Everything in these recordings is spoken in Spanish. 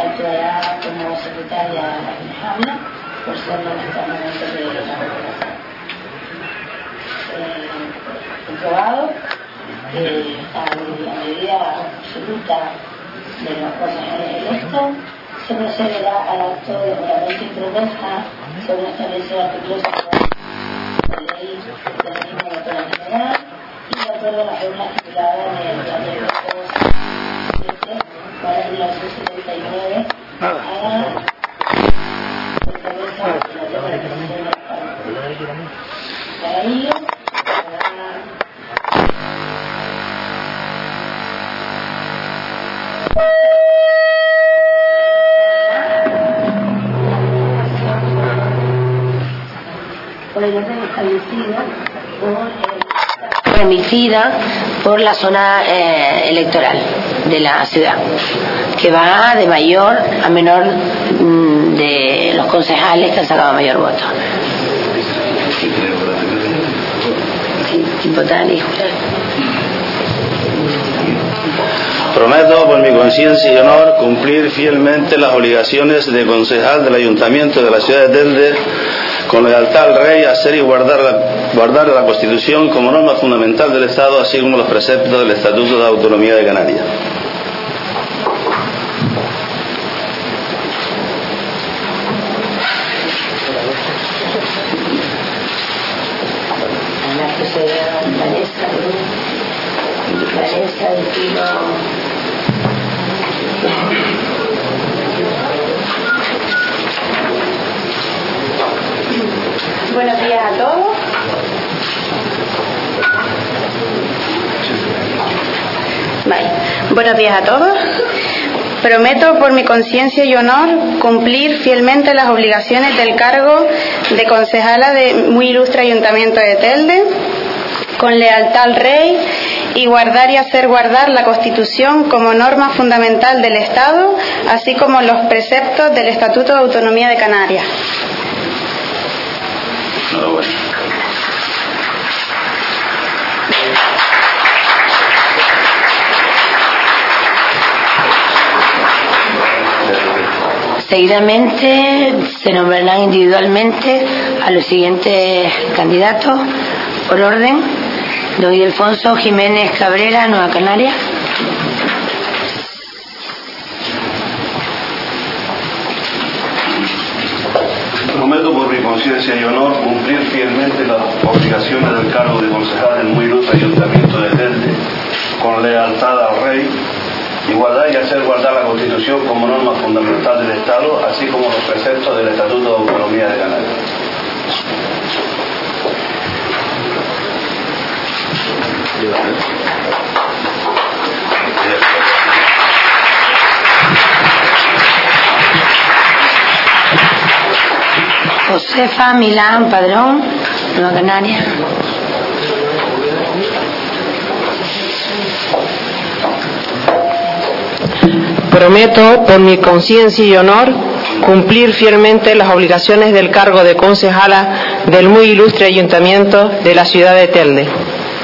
Actuará como secretaria Jaime, por ser momentáneamente de la. Eh, comprobado que a la mayoría absoluta de los consejeros electos se procederá al acto de juramento y promesa según establece el artículo 5 de la ley de electoral general y de acuerdo a las reglas estipuladas en el plan de los para el 1979 a la promesa de la representación de la Para ello, por por la zona eh, electoral de la ciudad, que va de mayor a menor mm, de los concejales que han sacado mayor voto. Prometo por mi conciencia y honor cumplir fielmente las obligaciones de concejal del Ayuntamiento de la ciudad de Telde con lealtad al Rey, hacer y guardar la, guardar la Constitución como norma fundamental del Estado, así como los preceptos del Estatuto de Autonomía de Canarias. Buenos días a todos. Prometo por mi conciencia y honor cumplir fielmente las obligaciones del cargo de concejala de muy ilustre Ayuntamiento de Telde, con lealtad al Rey y guardar y hacer guardar la Constitución como norma fundamental del Estado, así como los preceptos del Estatuto de Autonomía de Canarias. Enhorabuena. Seguidamente se nombrarán individualmente a los siguientes candidatos por orden. Don Ildefonso Jiménez Cabrera, Nueva Canaria. Prometo por mi conciencia y honor cumplir fielmente las obligaciones del cargo de concejal del muy ilustre Ayuntamiento de Telde con lealtad al Rey y guardar y hacer guardar la Constitución como norma fundamental del Estado, así como los preceptos del Estatuto de Autonomía de Canarias. Josefa Milán Padrón, Nueva Canaria. Prometo, por mi conciencia y honor, cumplir fielmente las obligaciones del cargo de concejala del muy ilustre ayuntamiento de la ciudad de Telde,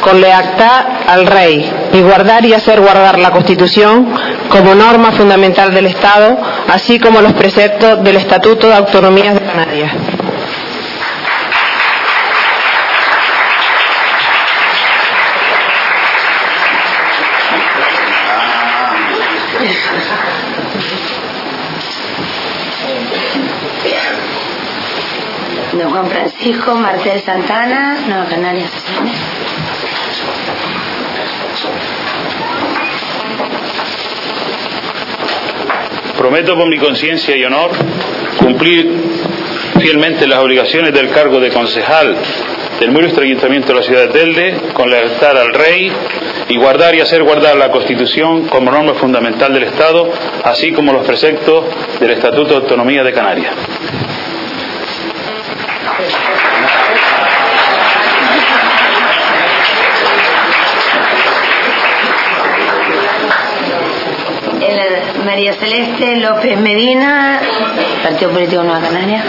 con lealtad al Rey y guardar y hacer guardar la Constitución como norma fundamental del Estado, así como los preceptos del Estatuto de Autonomía de Canarias. Don Juan Francisco Martel Santana, Nueva Canaria. Prometo por mi conciencia y honor cumplir fielmente las obligaciones del cargo de concejal del muy ilustre Ayuntamiento de la ciudad de Telde con lealtad al Rey y guardar y hacer guardar la Constitución como norma fundamental del Estado, así como los preceptos del Estatuto de Autonomía de Canarias. El- María Celeste López Medina, Partido Político Nueva Canaria.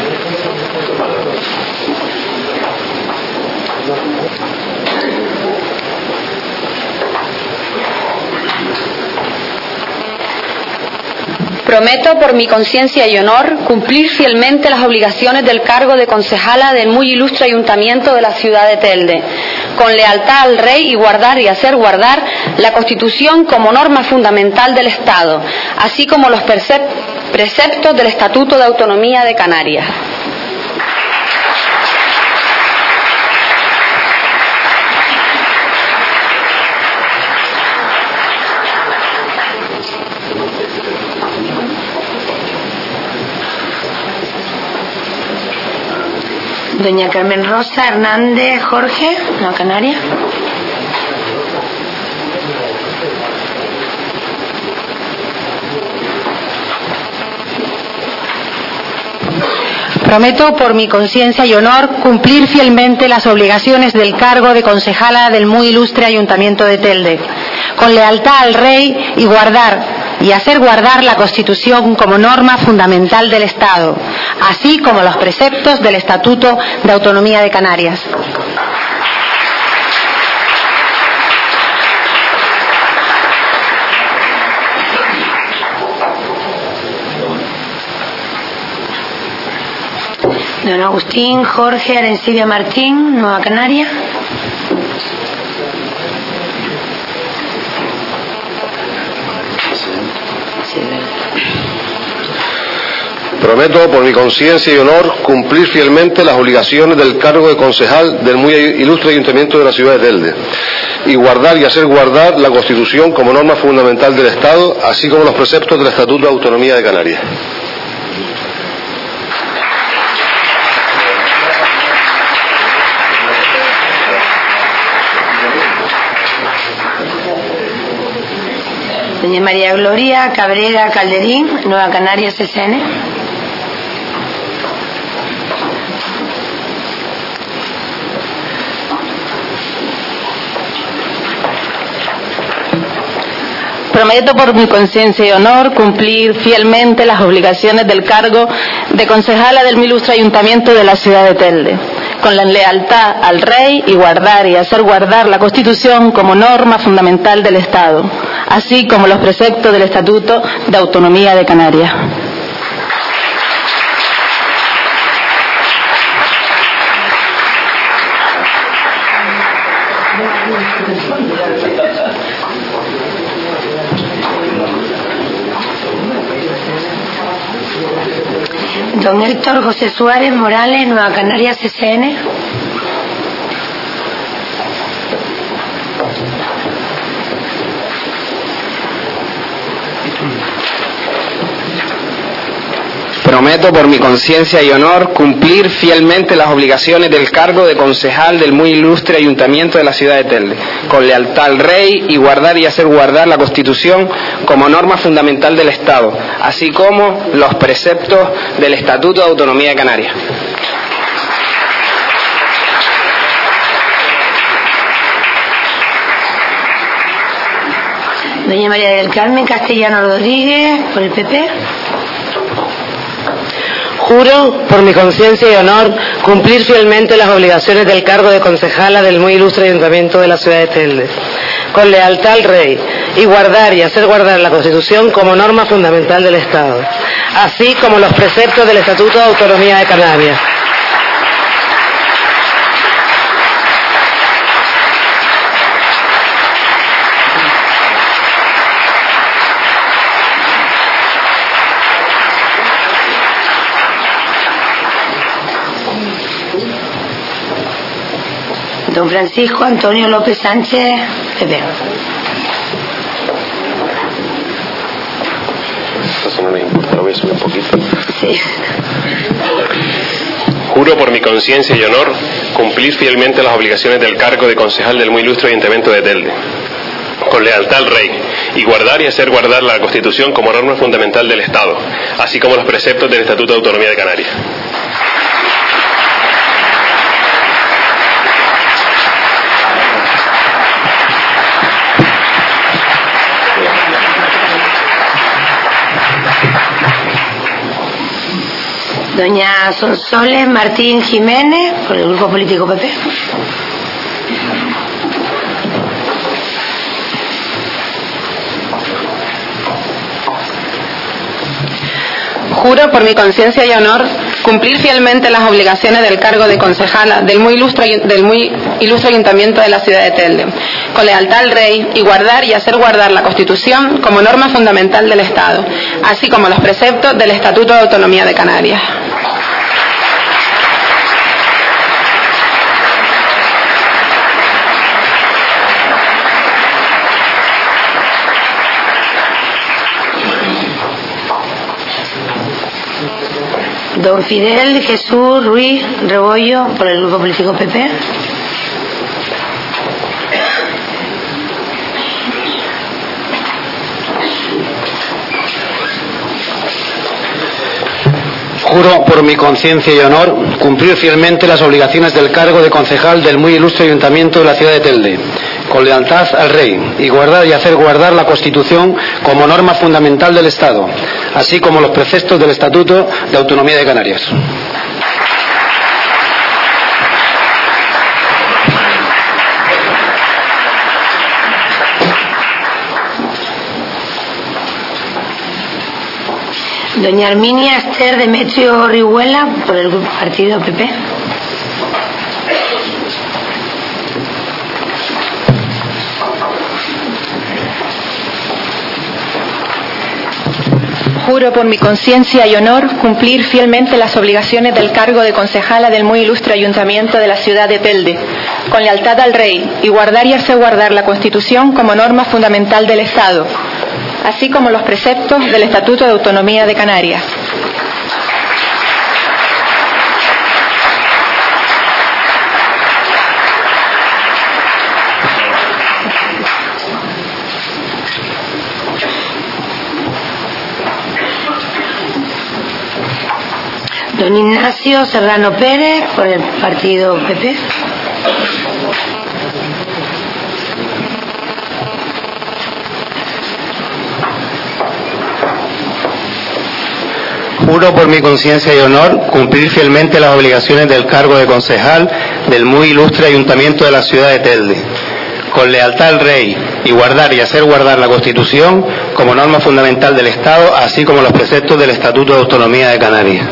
Prometo por mi conciencia y honor cumplir fielmente las obligaciones del cargo de concejala del muy ilustre ayuntamiento de la ciudad de Telde, con lealtad al rey y guardar y hacer guardar la Constitución como norma fundamental del Estado, así como los preceptos del Estatuto de Autonomía de Canarias. Doña Carmen Rosa Hernández Jorge, la Canaria. Prometo por mi conciencia y honor cumplir fielmente las obligaciones del cargo de concejala del muy ilustre Ayuntamiento de Telde, con lealtad al Rey y guardar y hacer guardar la Constitución como norma fundamental del Estado, así como los preceptos del Estatuto de Autonomía de Canarias. Don Agustín Jorge Arencibia Martín, Nueva Canaria. Prometo por mi conciencia y honor cumplir fielmente las obligaciones del cargo de concejal del muy ilustre ayuntamiento de la ciudad de Telde y guardar y hacer guardar la Constitución como norma fundamental del Estado, así como los preceptos del Estatuto de Autonomía de Canarias. Doña María Gloria Cabrera Calderín, Nueva Canarias SN. Prometo por mi conciencia y honor cumplir fielmente las obligaciones del cargo de concejala del ilustre ayuntamiento de la ciudad de Telde, con la lealtad al rey y guardar y hacer guardar la Constitución como norma fundamental del Estado, así como los preceptos del Estatuto de Autonomía de Canarias. Don Héctor José Suárez Morales, Nueva Canarias CCN. Prometo por mi conciencia y honor cumplir fielmente las obligaciones del cargo de concejal del muy ilustre ayuntamiento de la ciudad de Telde, con lealtad al rey y guardar y hacer guardar la Constitución como norma fundamental del Estado, así como los preceptos del Estatuto de Autonomía de Canarias. Doña María del Carmen Castellano Rodríguez, por el PP. Juro, por mi conciencia y honor, cumplir fielmente las obligaciones del cargo de concejala del muy ilustre ayuntamiento de la ciudad de Telde, con lealtad al rey, y guardar y hacer guardar la Constitución como norma fundamental del Estado, así como los preceptos del Estatuto de Autonomía de Canarias. Don Francisco Antonio López Sánchez, PP. Eso no me importa, lo voy a subir un poquito. Sí. Juro por mi conciencia y honor cumplir fielmente las obligaciones del cargo de concejal del muy ilustre Ayuntamiento de Telde, con lealtad al Rey, y guardar y hacer guardar la Constitución como norma fundamental del Estado, así como los preceptos del Estatuto de Autonomía de Canarias. Doña Sonsoles Martín Jiménez, por el Grupo Político PP. Juro por mi conciencia y honor cumplir fielmente las obligaciones del cargo de concejala del muy, ilustre, del muy ilustre ayuntamiento de la ciudad de Telde, con lealtad al rey y guardar y hacer guardar la Constitución como norma fundamental del Estado, así como los preceptos del Estatuto de Autonomía de Canarias. Don Fidel Jesús Ruiz Rebollo, por el Grupo Político PP. Juro por mi conciencia y honor cumplir fielmente las obligaciones del cargo de concejal del muy ilustre Ayuntamiento de la ciudad de Telde, con lealtad al Rey, y guardar y hacer guardar la Constitución como norma fundamental del Estado, así como los preceptos del Estatuto de Autonomía de Canarias. Doña Arminia Esther Demetrio Orihuela, por el Partido PP. Juro por mi conciencia y honor cumplir fielmente las obligaciones del cargo de concejala del muy ilustre ayuntamiento de la ciudad de Telde, con lealtad al rey y guardar y hacer guardar la Constitución como norma fundamental del Estado, así como los preceptos del Estatuto de Autonomía de Canarias. Don Ignacio Serrano Pérez, por el Partido PP. Juro por mi conciencia y honor cumplir fielmente las obligaciones del cargo de concejal del muy ilustre Ayuntamiento de la ciudad de Telde, con lealtad al Rey y guardar y hacer guardar la Constitución como norma fundamental del Estado, así como los preceptos del Estatuto de Autonomía de Canarias.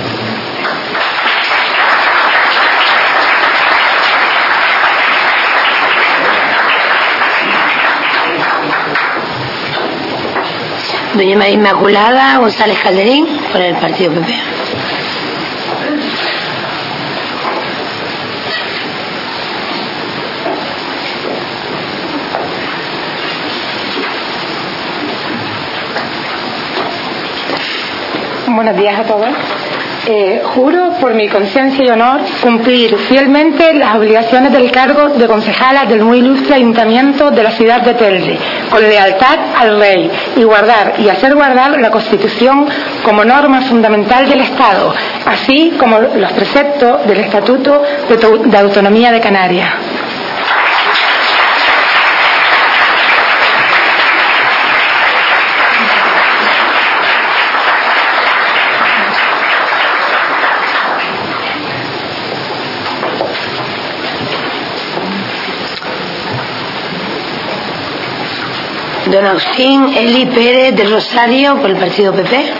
María Inmaculada González Calderín, por el Partido PP. Buenos días a todos. Eh, juro por mi conciencia y honor cumplir fielmente las obligaciones del cargo de concejala del muy ilustre ayuntamiento de la ciudad de Telde, con lealtad al rey y guardar y hacer guardar la Constitución como norma fundamental del Estado, así como los preceptos del Estatuto de, Autonomía de Canarias. Don Agustín Eli Pérez del Rosario, por el Partido PP.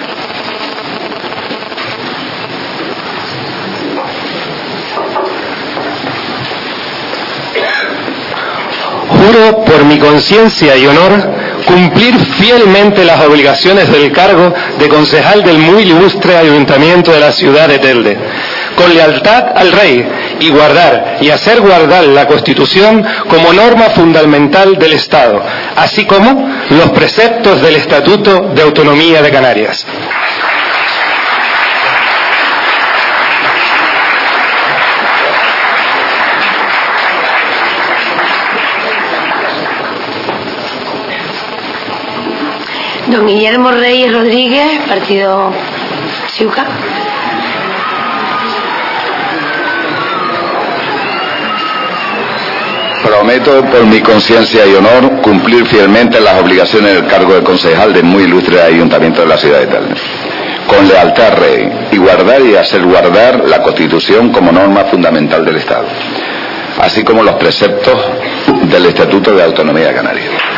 Juro por mi conciencia y honor cumplir fielmente las obligaciones del cargo de concejal del muy ilustre ayuntamiento de la ciudad de Telde, con lealtad al rey y guardar y hacer guardar la Constitución como norma fundamental del Estado, así como los preceptos del Estatuto de Autonomía de Canarias. Don Guillermo Reyes Rodríguez, Partido Ciuca. Prometo por mi conciencia y honor cumplir fielmente las obligaciones del cargo de concejal del muy ilustre ayuntamiento de la ciudad de Telde, con lealtad al rey y guardar y hacer guardar la Constitución como norma fundamental del Estado, así como los preceptos del Estatuto de Autonomía de.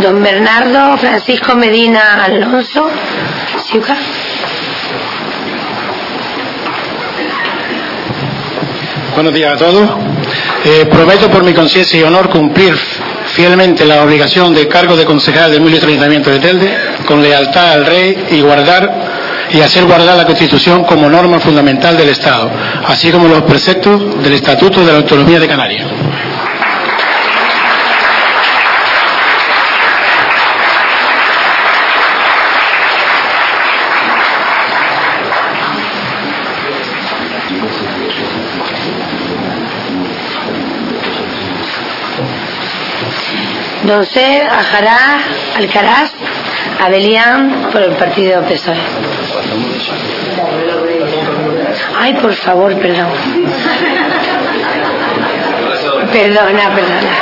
Don Bernardo Francisco Medina Alonso. Ciuca. Buenos días a todos. Eh, prometo por mi conciencia y honor cumplir fielmente la obligación de cargo de concejal del Ministro Ayuntamiento de Telde con lealtad al Rey y guardar y hacer guardar la Constitución como norma fundamental del Estado, así como los preceptos del Estatuto de la Autonomía de Canarias. C. Ajará Alcaraz Abelián por el partido PSOE. Ay, por favor, perdón. Perdona, perdona.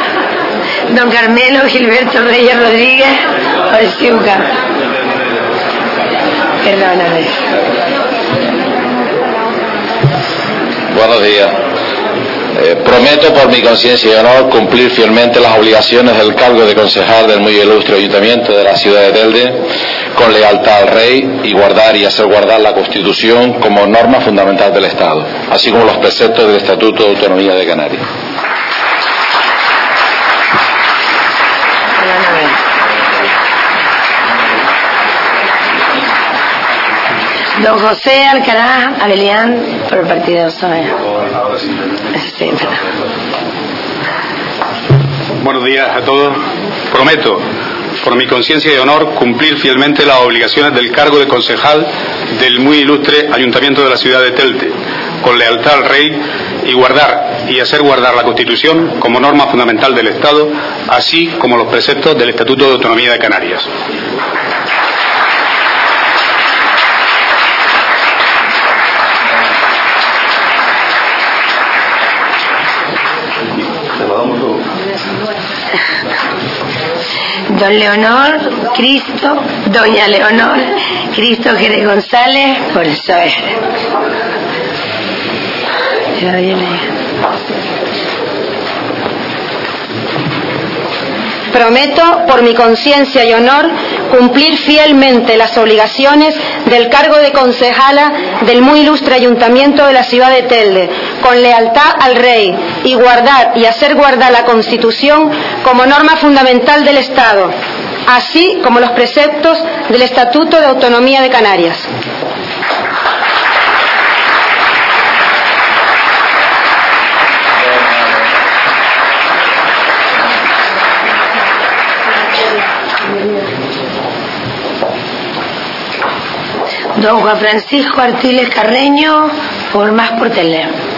Don Carmelo Gilberto Reyes Rodríguez por Ciuca. Perdóname. Buenos días. Eh, prometo por mi conciencia y honor cumplir fielmente las obligaciones del cargo de concejal del muy ilustre ayuntamiento de la ciudad de Telde con lealtad al rey y guardar y hacer guardar la Constitución como norma fundamental del Estado, así como los preceptos del Estatuto de Autonomía de Canarias. Don José Alcaraz Abelián por el partido PSOE. Buenos días a todos. Prometo, por mi conciencia y honor, cumplir fielmente las obligaciones del cargo de concejal del muy ilustre Ayuntamiento de la ciudad de Telte, con lealtad al Rey y guardar y hacer guardar la Constitución como norma fundamental del Estado, así como los preceptos del Estatuto de Autonomía de Canarias. Don Leonor Cristo, Doña Leonor Cristo Jerez González por el viene. Prometo, por mi conciencia y honor, cumplir fielmente las obligaciones del cargo de concejala del muy ilustre ayuntamiento de la ciudad de Telde, con lealtad al Rey y guardar y hacer guardar la Constitución como norma fundamental del Estado, así como los preceptos del Estatuto de Autonomía de Canarias. Don Juan Francisco Artiles Carreño por Más por Tele.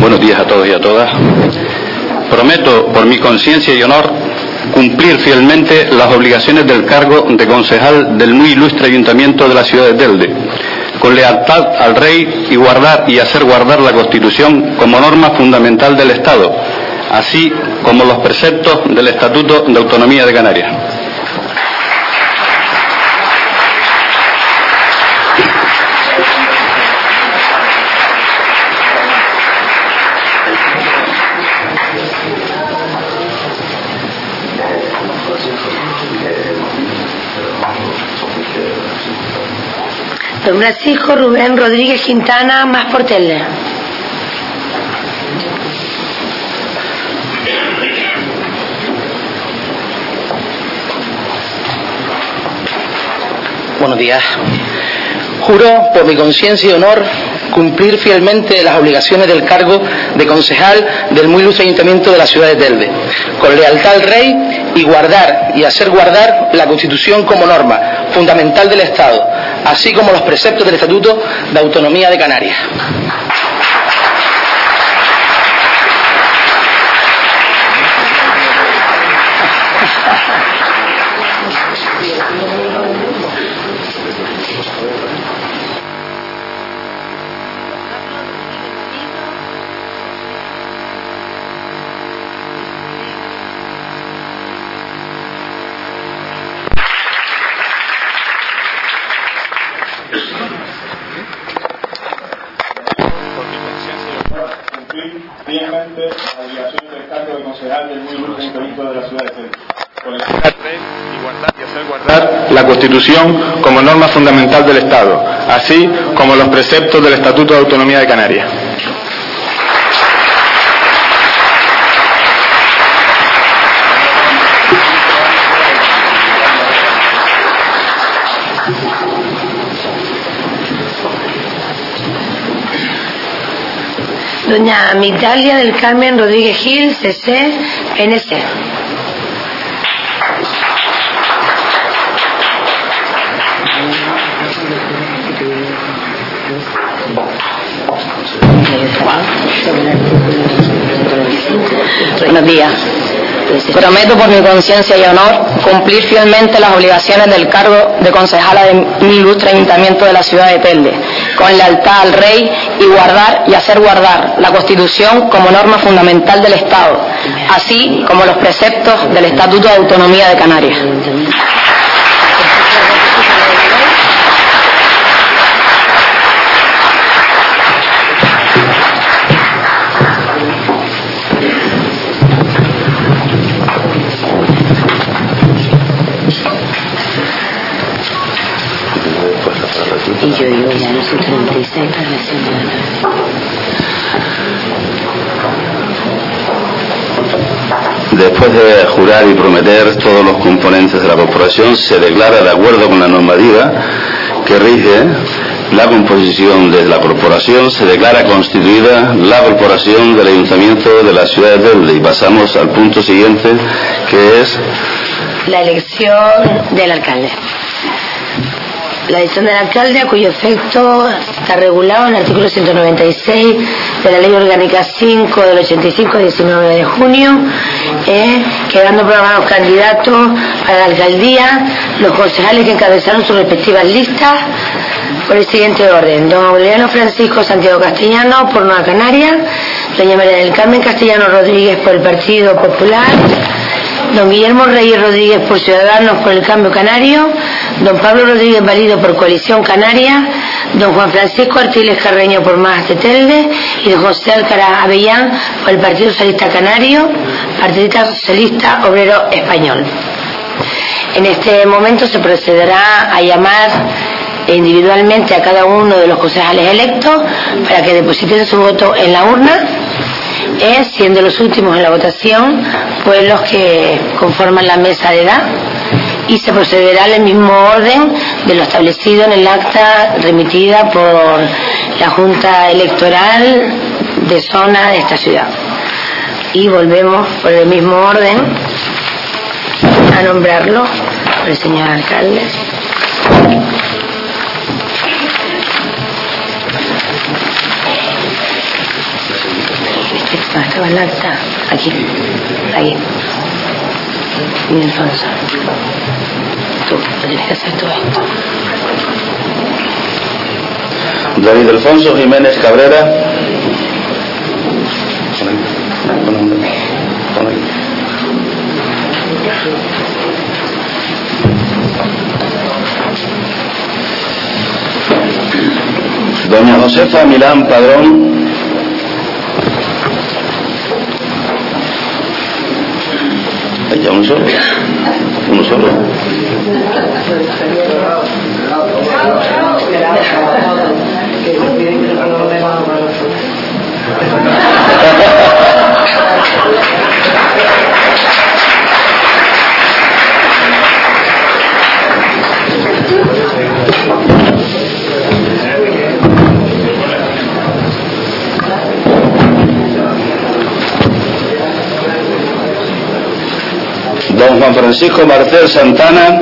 Buenos días a todos y a todas. Prometo, por mi conciencia y honor, cumplir fielmente las obligaciones del cargo de concejal del muy ilustre ayuntamiento de la ciudad de Telde, con lealtad al rey y guardar y hacer guardar la Constitución como norma fundamental del Estado, así como los preceptos del Estatuto de Autonomía de Canarias. Don Francisco Rubén Rodríguez Quintana, más por tele. Buenos días. Juro por mi conciencia y honor cumplir fielmente las obligaciones del cargo de concejal del muy ilustre ayuntamiento de la ciudad de Telde, con lealtad al rey y guardar y hacer guardar la Constitución como norma fundamental del Estado, así como los preceptos del Estatuto de Autonomía de Canarias. Como norma fundamental del Estado, así como los preceptos del Estatuto de Autonomía de Canarias. Doña Mitalia del Carmen Rodríguez Gil, CC, NC. Buenos días. Prometo por mi conciencia y honor cumplir fielmente las obligaciones del cargo de concejala de mi ilustre ayuntamiento de la ciudad de Telde, con lealtad al rey y guardar y hacer guardar la Constitución como norma fundamental del Estado, así como los preceptos del Estatuto de Autonomía de Canarias. Digo, ya no soy 36 para la señora. Después de jurar y prometer todos los componentes de la corporación, se declara de acuerdo con la normativa que rige la composición de la corporación, se declara constituida la corporación del ayuntamiento de la ciudad de Telde. Y pasamos al punto siguiente, que es La elección del alcalde. La elección del alcalde, a cuyo efecto está regulado en el artículo 196 de la Ley Orgánica 5 del 85, 19 de junio, eh, quedando programados candidatos a la alcaldía los concejales que encabezaron sus respectivas listas por el siguiente orden. Don Aureliano Francisco Santiago Castellano por Nueva Canaria, doña María del Carmen Castellano Rodríguez por el Partido Popular, don Guillermo Reyes Rodríguez por Ciudadanos por el Cambio Canario, don Pablo Rodríguez Valido por Coalición Canaria, don Juan Francisco Artiles Carreño por Más de Telde y don José Alcaraz Avellán por el Partido Socialista Canario, Partido Socialista Obrero Español. En este momento se procederá a llamar individualmente a cada uno de los concejales electos para que depositen su voto en la urna siendo los últimos en la votación, pues los que conforman la mesa de edad y se procederá al mismo orden de lo establecido en el acta remitida por la Junta Electoral de zona de esta ciudad. Y volvemos por el mismo orden a nombrarlo por el señor alcalde. Ah, estaba el acta. Aquí. Ahí. Y Alfonso. Tú, tienes que hacer todo esto. David Alfonso Jiménez Cabrera. Doña Josefa Milán Padrón. Ahí uno solo. Uno solo. Juan Francisco Marcel Santana.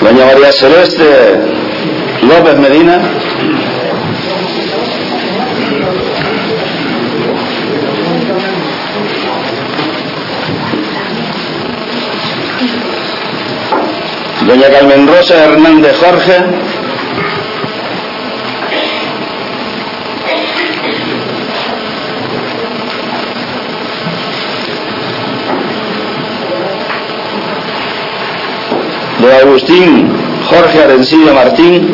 Doña María Celeste López Medina. Doña Carmen Rosa Hernández Jorge. Don Agustín Jorge Arencilla Martín.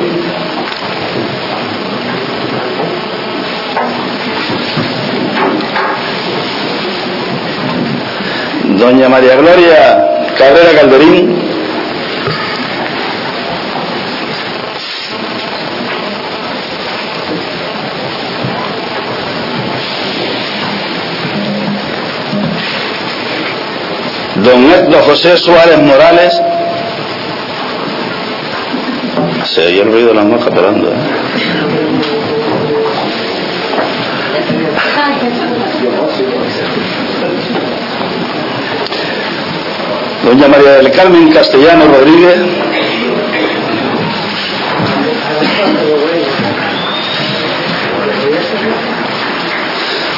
Doña María Gloria Cabrera Calderín. José Suárez Morales. Se oye el ruido de las moscas pelando. ¿eh? Doña María del Carmen Castellano Rodríguez.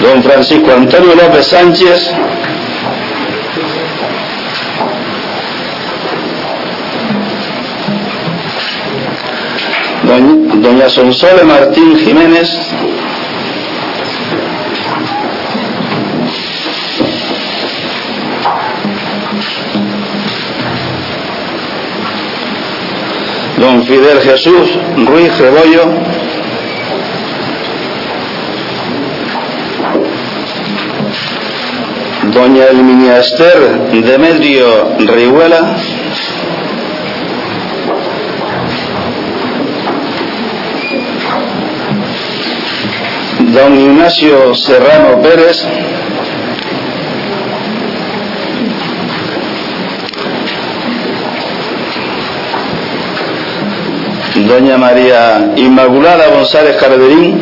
Don Francisco Antonio López Sánchez. Doña, Doña Sonsole Martín Jiménez. Don Fidel Jesús Ruiz Rebollo. Doña Elminia Esther Demetrio Rihuela. Don Ignacio Serrano Pérez. Doña María Inmaculada González Carderín.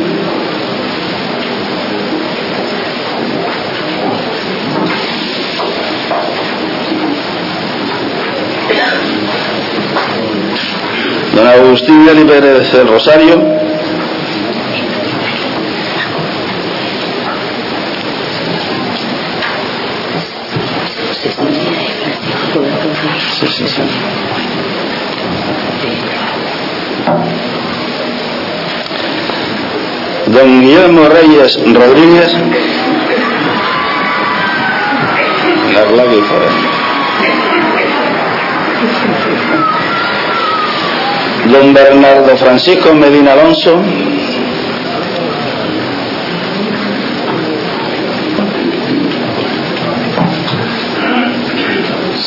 Don Agustín Gali del Rosario. Don Guillermo Reyes Rodríguez. La. Don Bernardo Francisco Medina Alonso.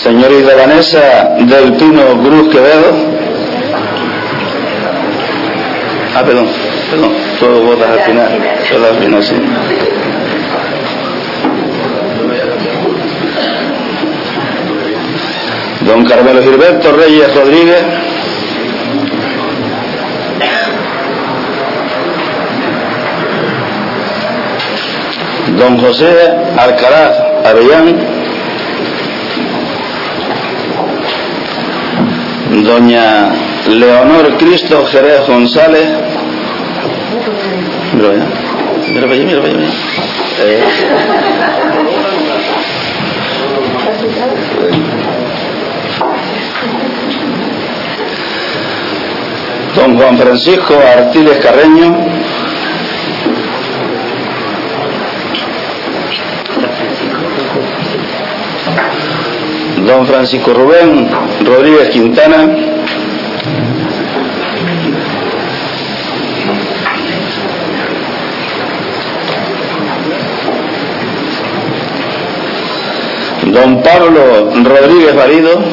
Señorita Vanessa del Pino Cruz Quevedo. Ah, perdón, perdón, todo votas al final. Todo al final, sí. Don Carmelo Gilberto Reyes Rodríguez. Don José Alcaraz Avellán. Doña Leonor Cristo Jerez González. Mira allá. Para allá, mira para allá. Eh. Don Juan Francisco Artiles Carreño. Don Francisco Rubén Rodríguez Quintana. Don Pablo Rodríguez Valido.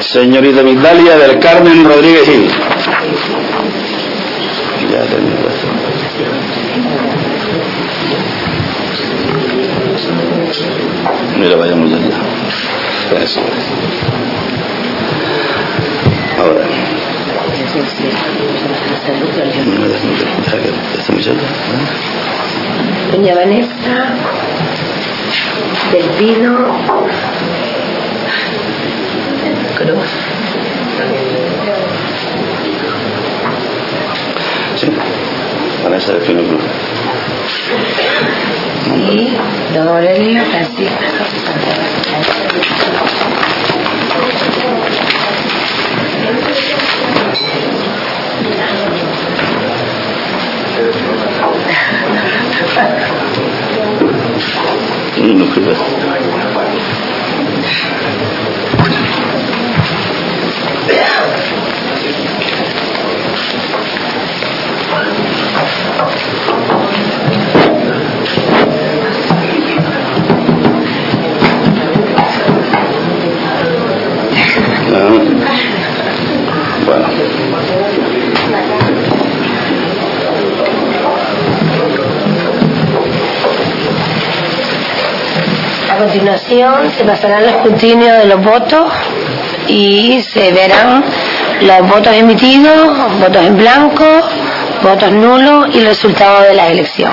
Señorita Migdalia del Carmen Rodríguez Gil. Mira, vayamos don se pasará el escrutinio de los votos y se verán los votos emitidos, votos en blanco, votos nulos y el resultado de la elección.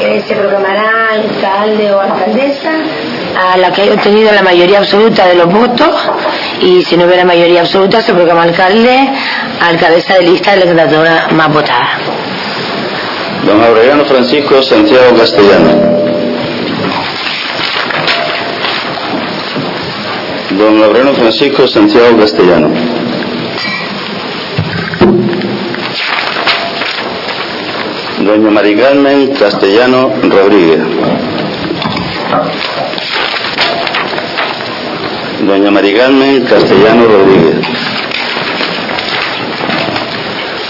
Eh, se proclamará alcalde o alcaldesa a la que haya obtenido la mayoría absoluta de los votos y si no hubiera mayoría absoluta se proclama alcalde alcaldesa de lista de legislatura más votada. Don Aureliano Francisco Santiago Castellano. Don Aureliano Francisco Santiago Castellano. Doña Mari Carmen Castellano Rodríguez. Doña Mari Carmen Castellano Rodríguez.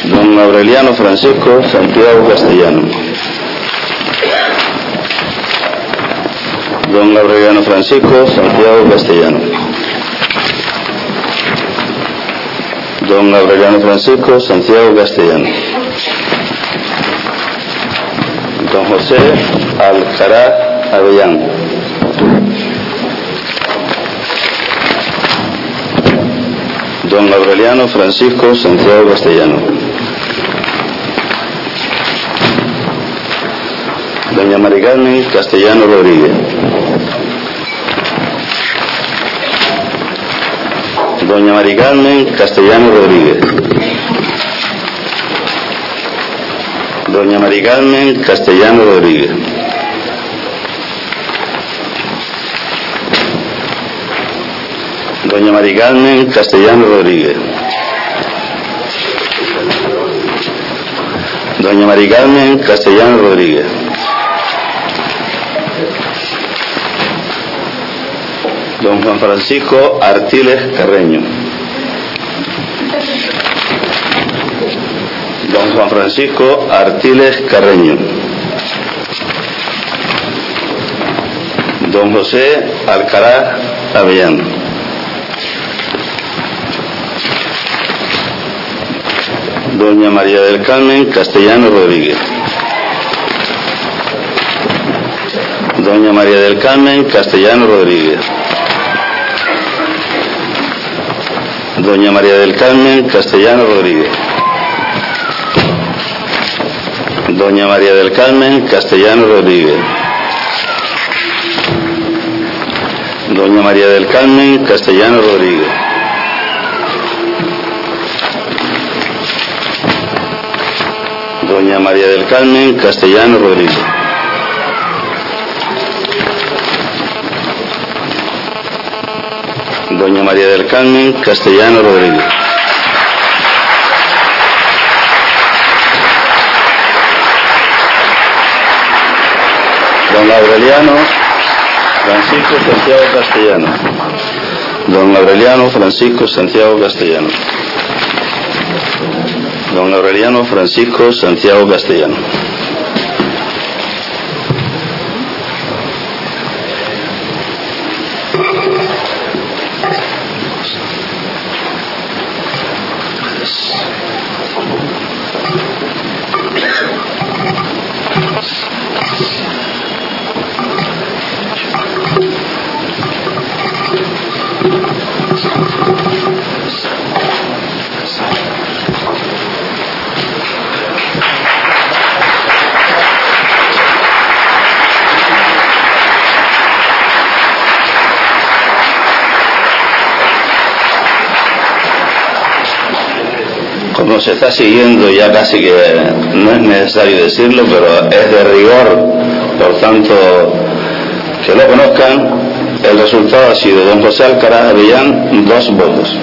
Don Aureliano Francisco Santiago Castellano. Don Aureliano Francisco Santiago Castellano. Don Aureliano Francisco Santiago Castellano. Don José Alcaraz Avellán. Don Aureliano Francisco Santiago Castellano. Doña Mari Carmen Castellano Rodríguez. Doña Mari Carmen Castellano Rodríguez. Doña Mari Carmen Castellano Rodríguez. Doña Mari Carmen Castellano Rodríguez. Doña Mari Carmen Castellano Rodríguez. Don Juan Francisco Artiles Carreño. Don Juan Francisco Artiles Carreño. Don José Alcaraz Avellano. Doña María del Carmen Castellano Rodríguez. Doña María del Carmen Castellano Rodríguez. Doña María del Carmen Castellano Rodríguez. Doña María del Carmen Castellano Rodríguez. Doña María del Carmen Castellano Rodríguez. Doña María del Carmen Castellano Rodríguez. Doña María del Carmen Castellano Rodríguez. Don Aureliano Francisco Santiago Castellano. Don Aureliano Francisco Santiago Castellano. Don Aureliano Francisco Santiago Castellano. Siguiendo, ya casi que no es necesario decirlo, pero es de rigor, por tanto, que lo conozcan, el resultado ha sido don José Alcaraz Avellán, dos votos.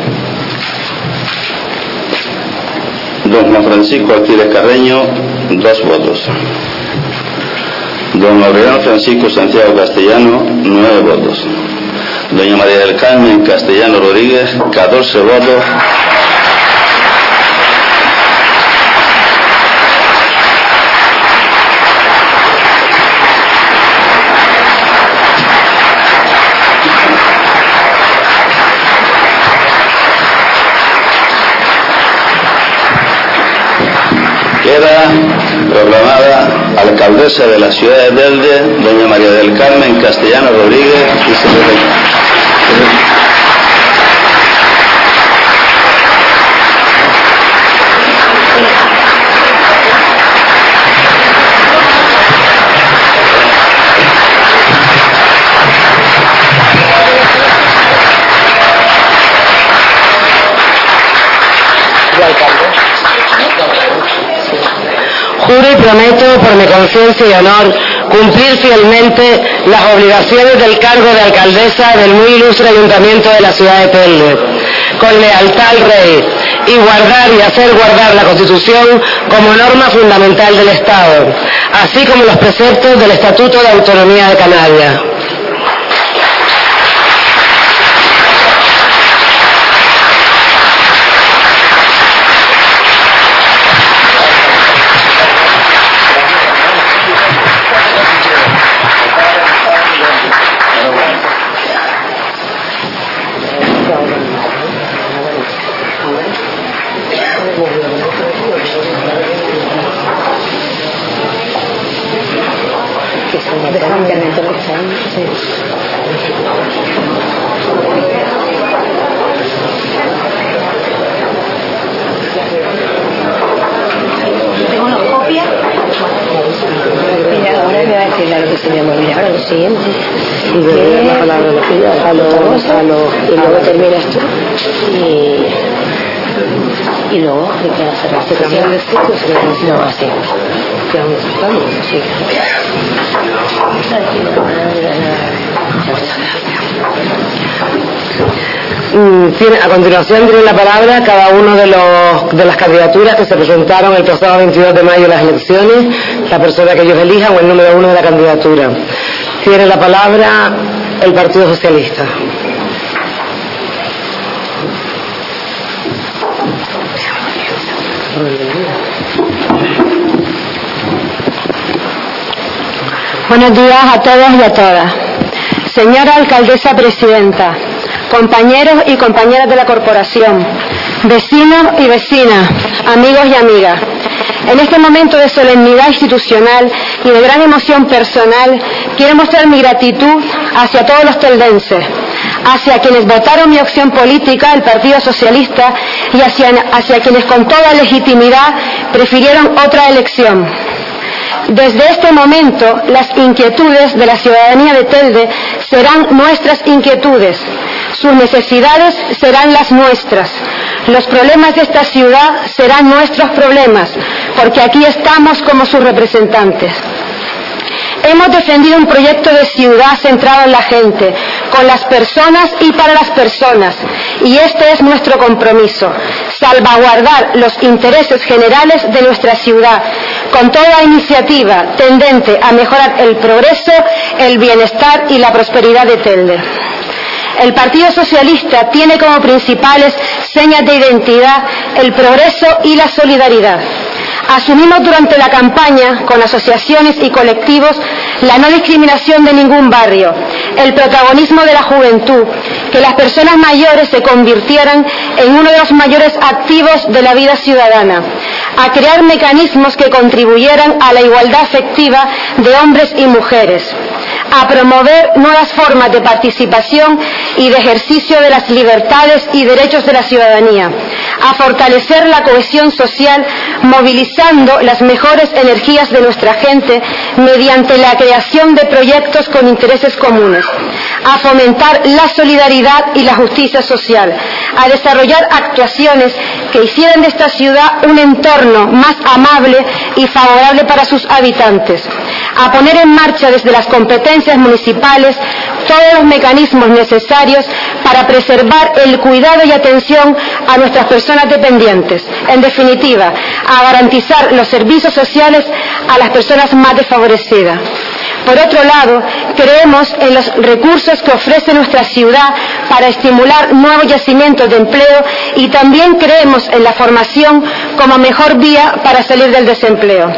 Don Juan Francisco Artiles Carreño, dos votos. Don Aureliano Francisco Santiago Castellano, nueve votos. Doña María del Carmen Castellano Rodríguez, 14 votos. Queda proclamada alcaldesa de la ciudad de Telde, doña María del Carmen Castellano Rodríguez, y Juro y prometo por mi conciencia y honor cumplir fielmente las obligaciones del cargo de alcaldesa del muy ilustre ayuntamiento de la ciudad de Telde, con lealtad al rey y guardar y hacer guardar la Constitución como norma fundamental del Estado, así como los preceptos del Estatuto de Autonomía de Canarias. Me va a decir la que se me. Ahora lo siguiente. Y de la palabra a a los- y luego terminas tú. Y, y luego hay que hacer la sección de No, así. Sí. Mm, tiene- a continuación tiene la palabra cada uno de, los, de las candidaturas que se presentaron el pasado 22 de mayo en las elecciones, la persona que ellos elijan o el número uno de la candidatura. Tiene la palabra el Partido Socialista. Buenos días a todos y a todas. Señora alcaldesa presidenta, compañeros y compañeras de la corporación, vecinos y vecinas, amigos y amigas. En este momento de solemnidad institucional y de gran emoción personal, quiero mostrar mi gratitud hacia todos los teldenses, hacia quienes votaron mi opción política, el Partido Socialista, y hacia, hacia quienes con toda legitimidad prefirieron otra elección. Desde este momento, las inquietudes de la ciudadanía de Telde serán nuestras inquietudes. Sus necesidades serán las nuestras. Los problemas de esta ciudad serán nuestros problemas, porque aquí estamos como sus representantes. Hemos defendido un proyecto de ciudad centrado en la gente, con las personas y para las personas. Y este es nuestro compromiso, salvaguardar los intereses generales de nuestra ciudad, con toda iniciativa tendente a mejorar el progreso, el bienestar y la prosperidad de Telde. El Partido Socialista tiene como principales señas de identidad el progreso y la solidaridad. Asumimos durante la campaña, con asociaciones y colectivos, la no discriminación de ningún barrio, el protagonismo de la juventud, que las personas mayores se convirtieran en uno de los mayores activos de la vida ciudadana, a crear mecanismos que contribuyeran a la igualdad efectiva de hombres y mujeres, a promover nuevas formas de participación y de ejercicio de las libertades y derechos de la ciudadanía, a fortalecer la cohesión social movilizando las mejores energías de nuestra gente mediante la creación de proyectos con intereses comunes, a fomentar la solidaridad y la justicia social, a desarrollar actuaciones que hicieran de esta ciudad un entorno más amable y favorable para sus habitantes, a poner en marcha desde las competencias municipales todos los mecanismos necesarios para preservar el cuidado y atención a nuestras personas dependientes. En definitiva, a garantizar los servicios sociales a las personas más desfavorecidas. Por otro lado, creemos en los recursos que ofrece nuestra ciudad para estimular nuevos yacimientos de empleo y también creemos en la formación como mejor vía para salir del desempleo.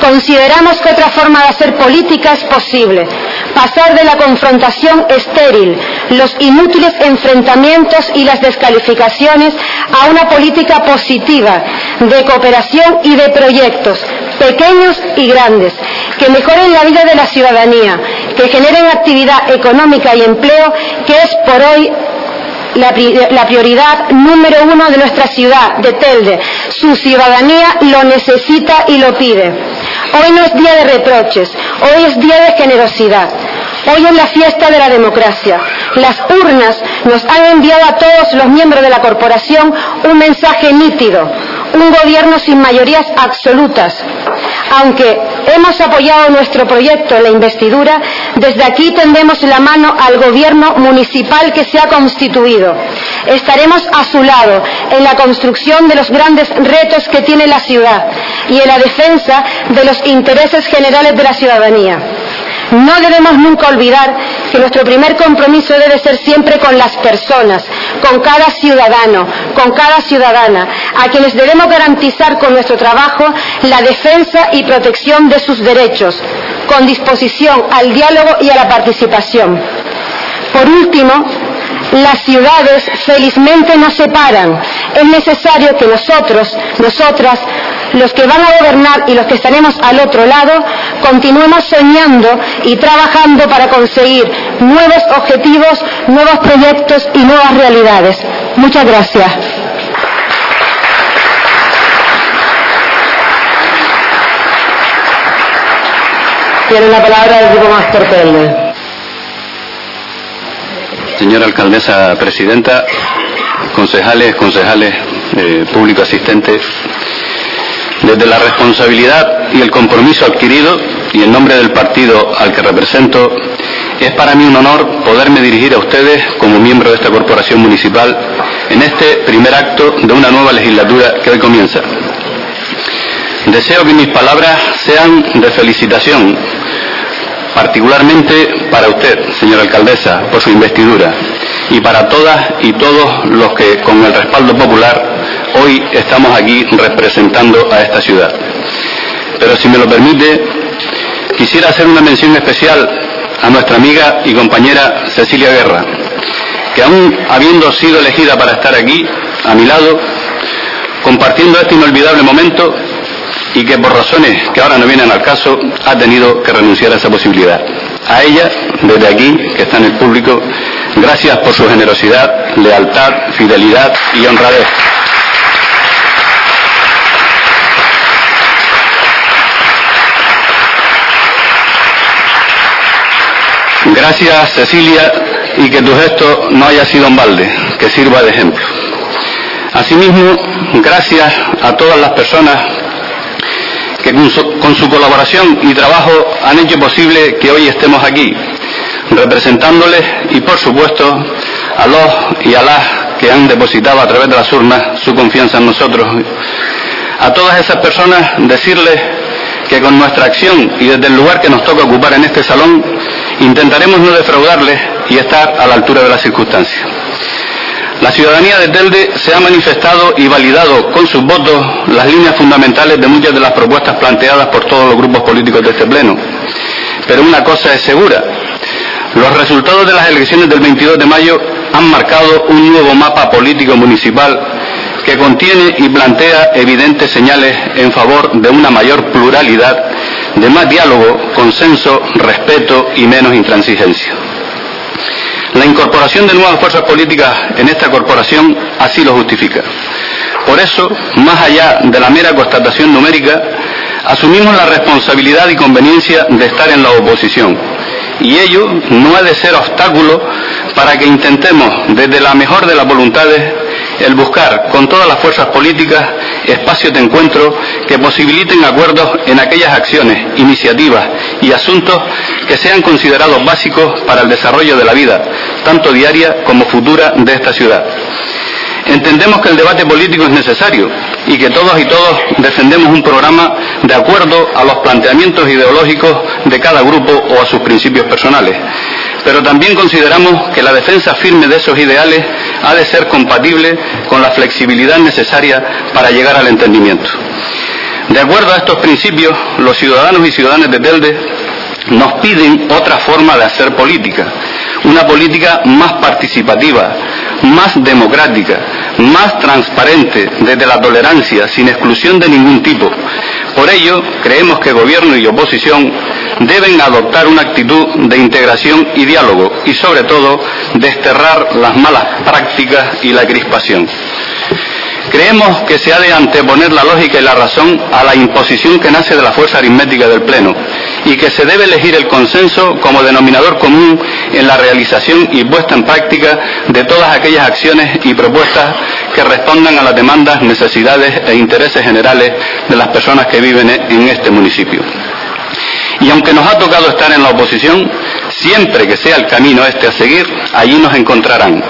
Consideramos que otra forma de hacer política es posible. pasar de la confrontación estéril, los inútiles enfrentamientos y las descalificaciones a una política positiva de cooperación y de proyectos, pequeños y grandes, que mejoren la vida de la ciudadanía, que generen actividad económica y empleo, que es por hoy la, prioridad número uno de nuestra ciudad, de Telde. Su ciudadanía lo necesita y lo pide. Hoy no es día de reproches, hoy es día de generosidad. Hoy es la fiesta de la democracia. Las urnas nos han enviado a todos los miembros de la corporación un mensaje nítido, un gobierno sin mayorías absolutas. Aunque hemos apoyado nuestro proyecto en la investidura, desde aquí tendemos la mano al gobierno municipal que se ha constituido. Estaremos a su lado en la construcción de los grandes retos que tiene la ciudad y en la defensa de los intereses generales de la ciudadanía. No debemos nunca olvidar que nuestro primer compromiso debe ser siempre con las personas, con cada ciudadano, con cada ciudadana, a quienes debemos garantizar con nuestro trabajo la defensa y protección de sus derechos, con disposición al diálogo y a la participación. Por último, las ciudades felizmente nos separan. Es necesario que nosotros, nosotras, los que van a gobernar y los que estaremos al otro lado, continuemos soñando y trabajando para conseguir nuevos objetivos, nuevos proyectos y nuevas realidades. Muchas gracias. Tiene la palabra el grupo Máster Pérez. Señora alcaldesa presidenta, concejales, concejales, eh, público asistente, desde la responsabilidad y el compromiso adquirido y en nombre del partido al que represento, es para mí un honor poderme dirigir a ustedes como miembro de esta corporación municipal en este primer acto de una nueva legislatura que hoy comienza. Deseo que mis palabras sean de felicitación, particularmente para usted, señora alcaldesa, por su investidura, y para todas y todos los que, con el respaldo popular, hoy estamos aquí representando a esta ciudad. Pero si me lo permite, quisiera hacer una mención especial a nuestra amiga y compañera Cecilia Guerra, que aún habiendo sido elegida para estar aquí, a mi lado, compartiendo este inolvidable momento, y que por razones que ahora no vienen al caso, ha tenido que renunciar a esa posibilidad. A ella, desde aquí, que está en el público, gracias por su generosidad, lealtad, fidelidad y honradez. Gracias Cecilia y que tu gesto no haya sido en balde, que sirva de ejemplo. Asimismo, gracias a todas las personas que con su, con su, colaboración y trabajo han hecho posible que hoy estemos aquí, representándoles y por supuesto a los y a las que han depositado a través de las urnas su confianza en nosotros. A todas esas personas decirles que con nuestra acción y desde el lugar que nos toca ocupar en este salón intentaremos no defraudarles y estar a la altura de las circunstancias. La ciudadanía de Telde se ha manifestado y validado con sus votos las líneas fundamentales de muchas de las propuestas planteadas por todos los grupos políticos de este Pleno. Pero una cosa es segura, los resultados de las elecciones del 22 de mayo han marcado un nuevo mapa político municipal que contiene y plantea evidentes señales en favor de una mayor pluralidad, de más diálogo, consenso, respeto y menos intransigencia. La incorporación de nuevas fuerzas políticas en esta corporación así lo justifica. Por eso, más allá de la mera constatación numérica, asumimos la responsabilidad y conveniencia de estar en la oposición. Y ello no ha de ser obstáculo para que intentemos, desde la mejor de las voluntades, el buscar con todas las fuerzas políticas espacios de encuentro que posibiliten acuerdos en aquellas acciones, iniciativas y asuntos que sean considerados básicos para el desarrollo de la vida, tanto diaria como futura, de esta ciudad. Entendemos que el debate político es necesario y que todos y todos defendemos un programa de acuerdo a los planteamientos ideológicos de cada grupo o a sus principios personales. Pero también consideramos que la defensa firme de esos ideales ha de ser compatible con la flexibilidad necesaria para llegar al entendimiento. De acuerdo a estos principios, los ciudadanos y ciudadanas de Telde nos piden otra forma de hacer política, una política más participativa, más democrática, más transparente, desde la tolerancia, sin exclusión de ningún tipo. Por ello, creemos que gobierno y oposición deben adoptar una actitud de integración y diálogo y, sobre todo, desterrar las malas prácticas y la crispación. Creemos que se ha de anteponer la lógica y la razón a la imposición que nace de la fuerza aritmética del Pleno y que se debe elegir el consenso como denominador común en la realización y puesta en práctica de todas aquellas acciones y propuestas que respondan a las demandas, necesidades e intereses generales de las personas que viven en este municipio. Y aunque nos ha tocado estar en la oposición, siempre que sea el camino este a seguir, allí nos encontrarán.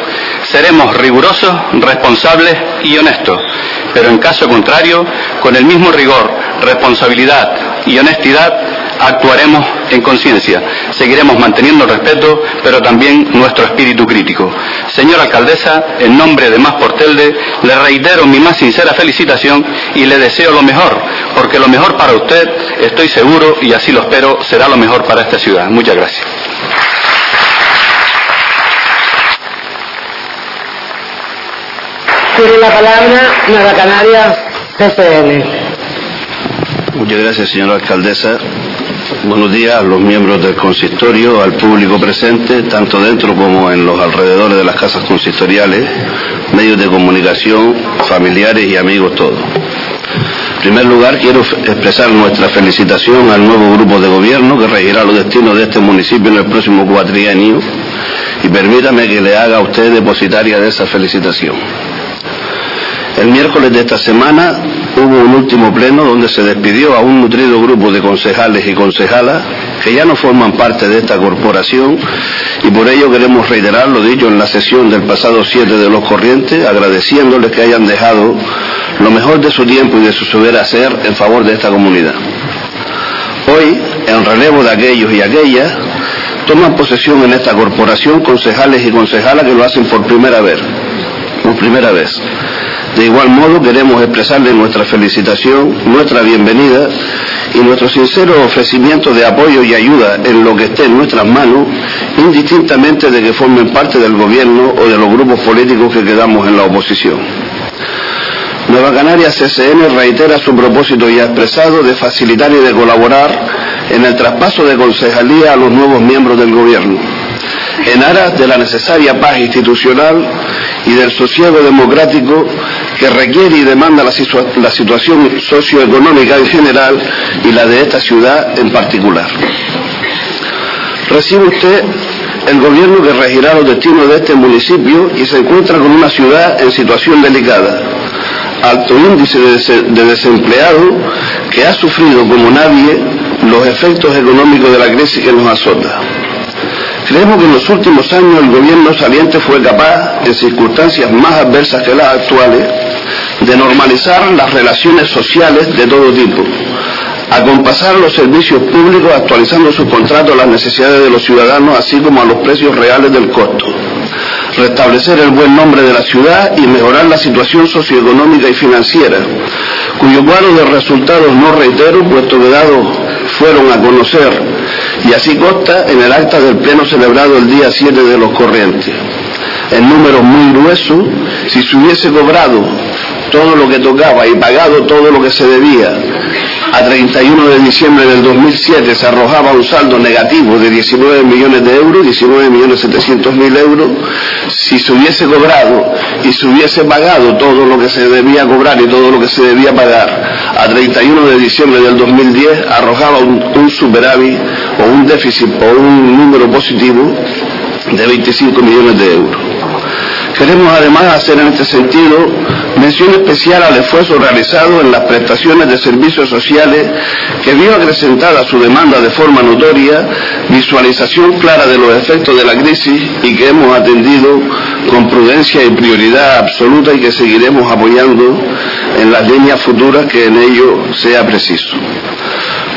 Seremos rigurosos, responsables y honestos, pero en caso contrario, con el mismo rigor, responsabilidad y honestidad, actuaremos en conciencia. Seguiremos manteniendo el respeto, pero también nuestro espíritu crítico. Señora alcaldesa, en nombre de Más Portelde, le reitero mi más sincera felicitación y le deseo lo mejor, porque lo mejor para usted, estoy seguro, y así lo espero, será lo mejor para esta ciudad. Muchas gracias. Tiene la palabra Nueva Canarias, PCN. Muchas gracias, señora alcaldesa. Buenos días a los miembros del consistorio, al público presente, tanto dentro como en los alrededores de las casas consistoriales, medios de comunicación, familiares y amigos todos. En primer lugar, quiero expresar nuestra felicitación al nuevo grupo de gobierno que regirá los destinos de este municipio en el próximo cuatrienio y permítame que le haga a usted depositaria de esa felicitación. El miércoles de esta semana hubo un último pleno donde se despidió a un nutrido grupo de concejales y concejalas que ya no forman parte de esta corporación y por ello queremos reiterar lo dicho en la sesión del pasado 7 de los corrientes, agradeciéndoles que hayan dejado lo mejor de su tiempo y de su saber hacer en favor de esta comunidad. Hoy, en relevo de aquellos y aquellas, toman posesión en esta corporación concejales y concejalas que lo hacen por primera vez, por primera vez. De igual modo queremos expresarles nuestra felicitación, nuestra bienvenida y nuestro sincero ofrecimiento de apoyo y ayuda en lo que esté en nuestras manos, indistintamente de que formen parte del gobierno o de los grupos políticos que quedamos en la oposición. Nueva Canarias CCN reitera su propósito ya expresado de facilitar y de colaborar en el traspaso de concejalía a los nuevos miembros del gobierno, en aras de la necesaria paz institucional y del sosiego democrático que requiere y demanda la, la, situación socioeconómica en general y la de esta ciudad en particular. Recibe usted el gobierno que regirá los destinos de este municipio y se encuentra con una ciudad en situación delicada. Alto índice de, de desempleados que ha sufrido como nadie los efectos económicos de la crisis que nos azota. Creemos que en los últimos años el gobierno saliente fue capaz, en circunstancias más adversas que las actuales, de normalizar las relaciones sociales de todo tipo, acompasar los servicios públicos actualizando sus contratos a las necesidades de los ciudadanos, así como a los precios reales del costo, restablecer el buen nombre de la ciudad y mejorar la situación socioeconómica y financiera, cuyo cuadro de resultados no reitero, puesto que dados fueron a conocer y así consta en el acta del pleno celebrado el día 7 de los corrientes. El número muy grueso, si se hubiese cobrado todo lo que tocaba y pagado todo lo que se debía, a 31 de diciembre del 2007 se arrojaba un saldo negativo de 19 millones de euros, 19 millones 700 mil euros. Si se hubiese cobrado y se hubiese pagado todo lo que se debía cobrar y todo lo que se debía pagar, a 31 de diciembre del 2010 arrojaba un, un superávit o un déficit o un número positivo de 25 millones de euros. Queremos además hacer en este sentido mención especial al esfuerzo realizado en las prestaciones de servicios sociales que vio acrecentada su demanda de forma notoria, visualización clara de los efectos de la crisis y que hemos atendido con prudencia y prioridad absoluta y que seguiremos apoyando en las líneas futuras que en ello sea preciso.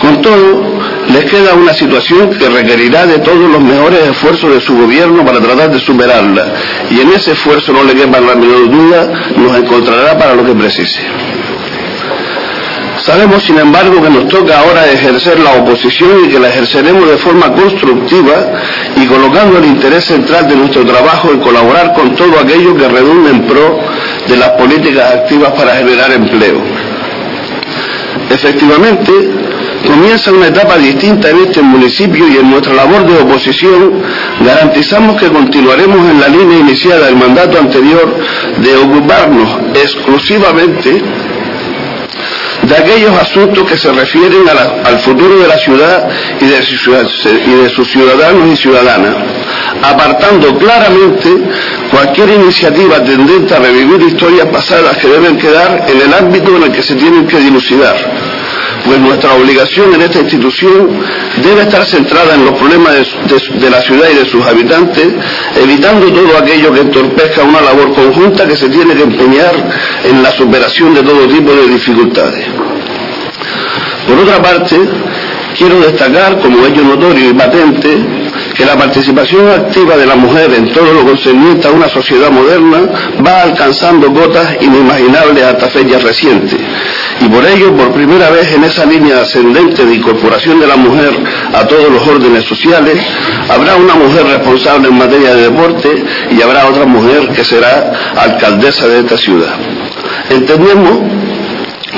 Con todo, les queda una situación que requerirá de todos los mejores esfuerzos de su gobierno para tratar de superarla. Y en ese esfuerzo, no le quepa la menor duda, nos encontrará para lo que precise. Sabemos, sin embargo, que nos toca ahora ejercer la oposición y que la ejerceremos de forma constructiva y colocando el interés central de nuestro trabajo en colaborar con todo aquello que redunde en pro de las políticas activas para generar empleo. Efectivamente, comienza una etapa distinta en este municipio y en nuestra labor de oposición garantizamos que continuaremos en la línea iniciada del mandato anterior de ocuparnos exclusivamente de aquellos asuntos que se refieren al futuro de la ciudad y de, y de sus ciudadanos y ciudadanas, apartando claramente cualquier iniciativa tendente a revivir historias pasadas que deben quedar en el ámbito en el que se tienen que dilucidar pues nuestra obligación en esta institución debe estar centrada en los problemas de, la ciudad y de sus habitantes, evitando todo aquello que entorpezca una labor conjunta que se tiene que empeñar en la superación de todo tipo de dificultades. Por otra parte, quiero destacar como hecho notorio y patente que la participación activa de la mujer en todo lo concerniente a una sociedad moderna va alcanzando cotas inimaginables hasta fechas recientes. Y por ello, por primera vez en esa línea ascendente de incorporación de la mujer a todos los órdenes sociales, habrá una mujer responsable en materia de deporte y habrá otra mujer que será alcaldesa de esta ciudad. Entendemos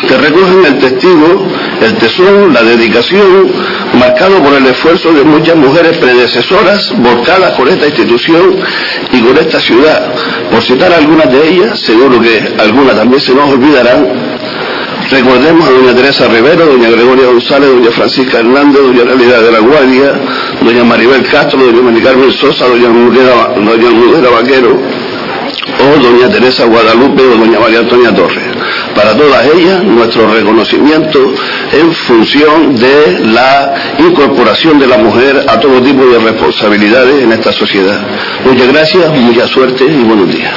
que recogen el testigo, el tesoro, la dedicación, marcado por el esfuerzo de muchas mujeres predecesoras volcadas por esta institución y por esta ciudad. Por citar algunas de ellas, seguro que algunas también se nos olvidarán, Recordemos a doña Teresa Rivero, doña Gregoria González, doña Francisca Hernández, doña Realidad de la Guardia, doña Maribel Castro, doña Mari Carmen Sosa, doña Mudera, doña Vaquero, o doña Teresa Guadalupe o doña María Antonia Torres. Para todas ellas, nuestro reconocimiento en función de la incorporación de la mujer a todo tipo de responsabilidades en esta sociedad. Muchas gracias, mucha suerte y buenos días.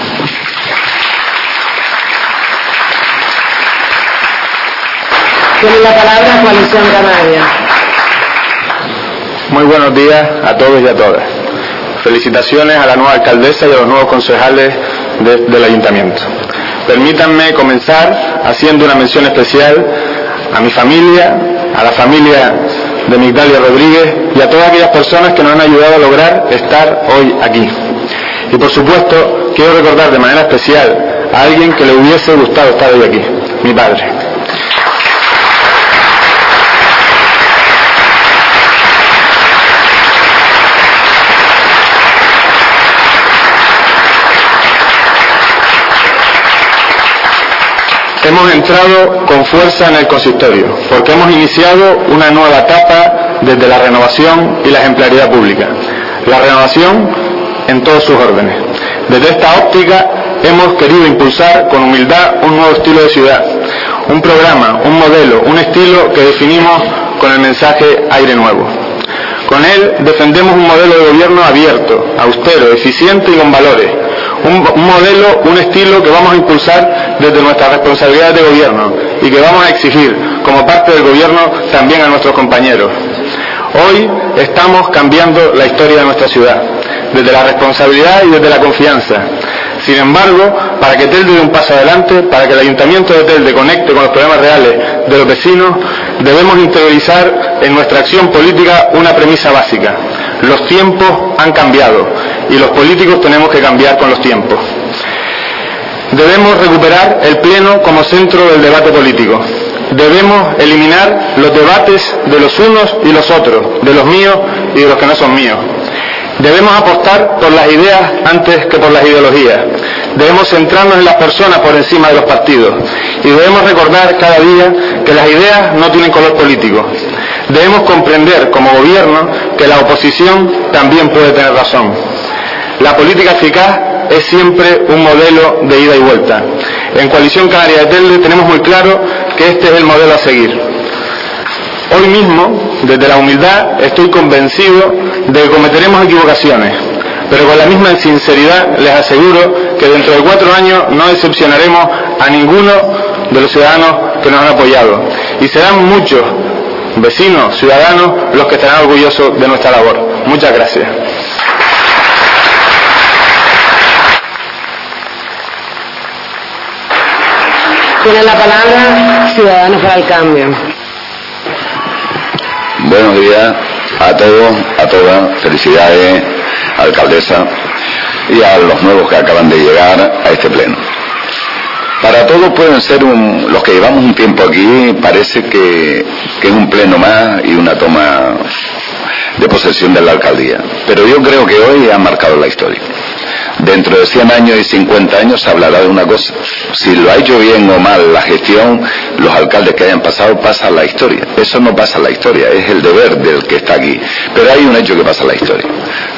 Tiene la palabra Coalición Canaria. Muy buenos días a todos y a todas. Felicitaciones a la nueva alcaldesa y a los nuevos concejales del ayuntamiento. Permítanme comenzar haciendo una mención especial a mi familia, a la familia de Migdalia Rodríguez y a todas aquellas personas que nos han ayudado a lograr estar hoy aquí. Y por supuesto, quiero recordar de manera especial a alguien que le hubiese gustado estar hoy aquí, mi padre. Hemos entrado con fuerza en el consistorio, porque hemos iniciado una nueva etapa desde la renovación y la ejemplaridad pública. La renovación en todos sus órdenes. Desde esta óptica hemos querido impulsar con humildad un nuevo estilo de ciudad, un programa, un modelo, un estilo que definimos con el mensaje aire nuevo. Con él defendemos un modelo de gobierno abierto, austero, eficiente y con valores, un, modelo, un estilo que vamos a impulsar desde nuestra responsabilidad de gobierno y que vamos a exigir como parte del gobierno también a nuestros compañeros. Hoy estamos cambiando la historia de nuestra ciudad, desde la responsabilidad y desde la confianza. Sin embargo, para que Telde dé un paso adelante, para que el Ayuntamiento de Telde conecte con los problemas reales de los vecinos, debemos interiorizar en nuestra acción política una premisa básica. Los tiempos han cambiado y los políticos tenemos que cambiar con los tiempos. Debemos recuperar el Pleno como centro del debate político. Debemos eliminar los debates de los unos y los otros, de los míos y de los que no son míos. Debemos apostar por las ideas antes que por las ideologías. Debemos centrarnos en las personas por encima de los partidos. Y debemos recordar cada día que las ideas no tienen color político. Debemos comprender como gobierno que la oposición también puede tener razón. La política eficaz es siempre un modelo de ida y vuelta. En Coalición Canaria de Telde tenemos muy claro que este es el modelo a seguir. Hoy mismo, desde la humildad, estoy convencido de que cometeremos equivocaciones, pero con la misma sinceridad les aseguro que dentro de cuatro años no decepcionaremos a ninguno de los ciudadanos que nos han apoyado. Y serán muchos vecinos, ciudadanos, los que estarán orgullosos de nuestra labor. Muchas gracias. Tiene la palabra Ciudadanos para el Cambio. Buenos días a todos, a todas. Felicidades, alcaldesa, y a los nuevos que acaban de llegar a este pleno. Para todos pueden ser un, los que llevamos un tiempo aquí, parece que, que es un pleno más y una toma de posesión de la alcaldía. Pero yo creo que hoy ha marcado la historia. Dentro de 100 años y 50 años se hablará de una cosa. Si lo ha hecho bien o mal la gestión, los alcaldes que hayan pasado pasa la historia. Eso no pasa la historia, es el deber del que está aquí. Pero hay un hecho que pasa la historia.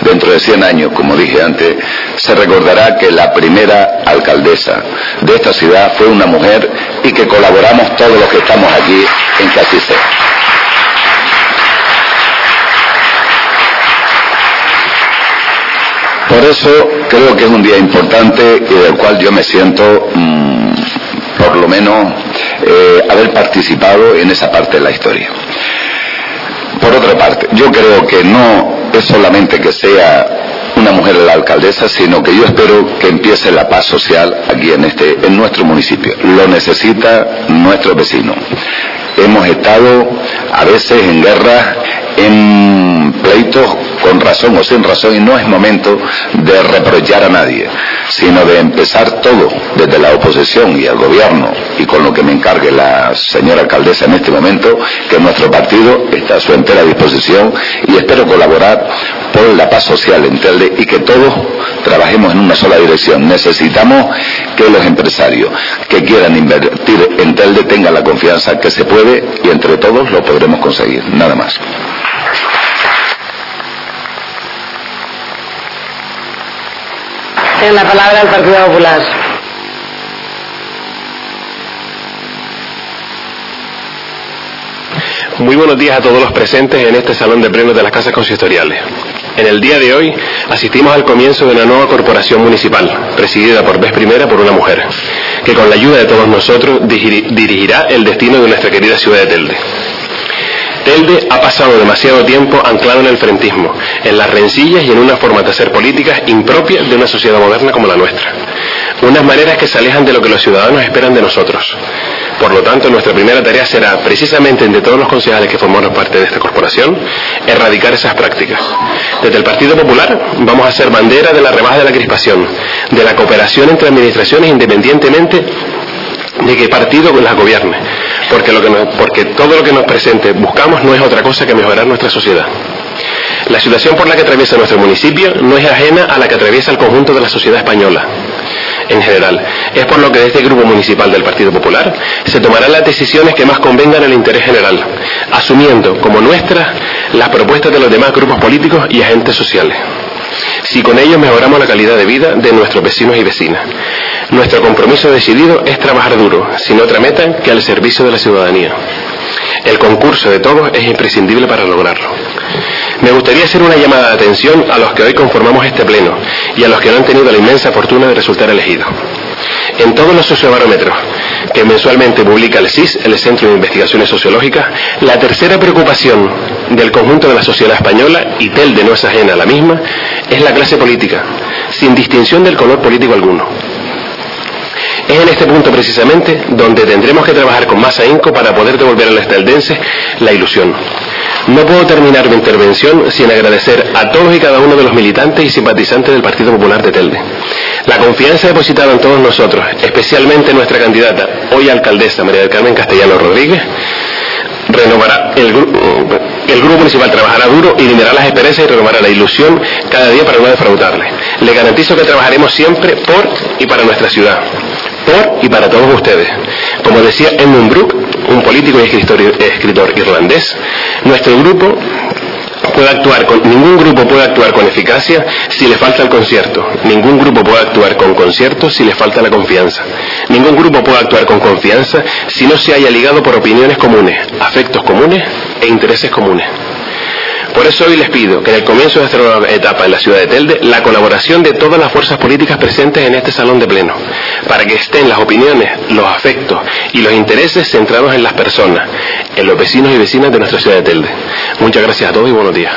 Dentro de 100 años, como dije antes, se recordará que la primera alcaldesa de esta ciudad fue una mujer y que colaboramos todos los que estamos aquí en que así sea. Por eso creo que es un día importante y del cual yo me siento, mm, por lo menos, eh, haber participado en esa parte de la historia. Por otra parte, yo creo que no es solamente que sea una mujer la alcaldesa, sino que yo espero que empiece la paz social aquí en este, en nuestro municipio. Lo necesita nuestro vecino. Hemos estado a veces en guerras, en pleitos con razón o sin razón y no es momento de reprochar a nadie, sino de empezar todo desde la oposición y el gobierno y con lo que me encargue la señora alcaldesa en este momento, que nuestro partido está a su entera disposición y espero colaborar por la paz social en Telde y que todos trabajemos en una sola dirección. Necesitamos que los empresarios que quieran invertir en Telde tengan la confianza que se puede y entre todos lo podremos conseguir. Nada más. Tiene la palabra el Partido Popular. Muy buenos días a todos los presentes en este salón de plenos de las casas consistoriales. En el día de hoy asistimos al comienzo de una nueva corporación municipal, presidida por vez primera por una mujer, que con la ayuda de todos nosotros dirigirá el destino de nuestra querida ciudad de Telde. Telde ha pasado demasiado tiempo anclado en el frentismo, en las rencillas y en una forma de hacer políticas impropias de una sociedad moderna como la nuestra. Unas maneras que se alejan de lo que los ciudadanos esperan de nosotros. Por lo tanto, nuestra primera tarea será, precisamente entre todos los concejales que formamos parte de esta corporación, erradicar esas prácticas. Desde el Partido Popular vamos a ser bandera de la rebaja de la crispación, de la cooperación entre administraciones independientemente de qué partido las gobierne, porque, todo lo que nos presente buscamos no es otra cosa que mejorar nuestra sociedad. La situación por la que atraviesa nuestro municipio no es ajena a la que atraviesa el conjunto de la sociedad española en general. Es por lo que desde el Grupo Municipal del Partido Popular se tomarán las decisiones que más convengan al interés general, asumiendo como nuestras las propuestas de los demás grupos políticos y agentes sociales si con ello mejoramos la calidad de vida de nuestros vecinos y vecinas. Nuestro compromiso decidido es trabajar duro, sin otra meta que al servicio de la ciudadanía. El concurso de todos es imprescindible para lograrlo. Me gustaría hacer una llamada de atención a los que hoy conformamos este pleno y a los que no han tenido la inmensa fortuna de resultar elegidos. En todos los sociobarómetros que mensualmente publica el CIS, el Centro de Investigaciones Sociológicas, la tercera preocupación del conjunto de la sociedad española, y Telde no es ajena a la misma, es la clase política, sin distinción del color político alguno. Es en este punto precisamente donde tendremos que trabajar con más ahínco para poder devolver a los teldenses la ilusión. No puedo terminar mi intervención sin agradecer a todos y cada uno de los militantes y simpatizantes del Partido Popular de Telde. La confianza depositada en todos nosotros, especialmente nuestra candidata, hoy alcaldesa María del Carmen Castellano Rodríguez, renovará el, el grupo municipal trabajará duro y liderará las esperanzas y renovará la ilusión cada día para no defraudarle. Le garantizo que trabajaremos siempre por y para nuestra ciudad, y para todos ustedes. Como decía Edmund Brooke, un político y escritor, escritor irlandés, nuestro grupo puede actuar con, ningún grupo puede actuar con eficacia si le falta el concierto. Ningún grupo puede actuar con concierto si le falta la confianza. Ningún grupo puede actuar con confianza si no se haya ligado por opiniones comunes, afectos comunes e intereses comunes. Por eso hoy les pido que en el comienzo de esta nueva etapa en la ciudad de Telde, la colaboración de todas las fuerzas políticas presentes en este salón de pleno, para que estén las opiniones, los afectos y los intereses centrados en las personas, en los vecinos y vecinas de nuestra ciudad de Telde. Muchas gracias a todos y buenos días.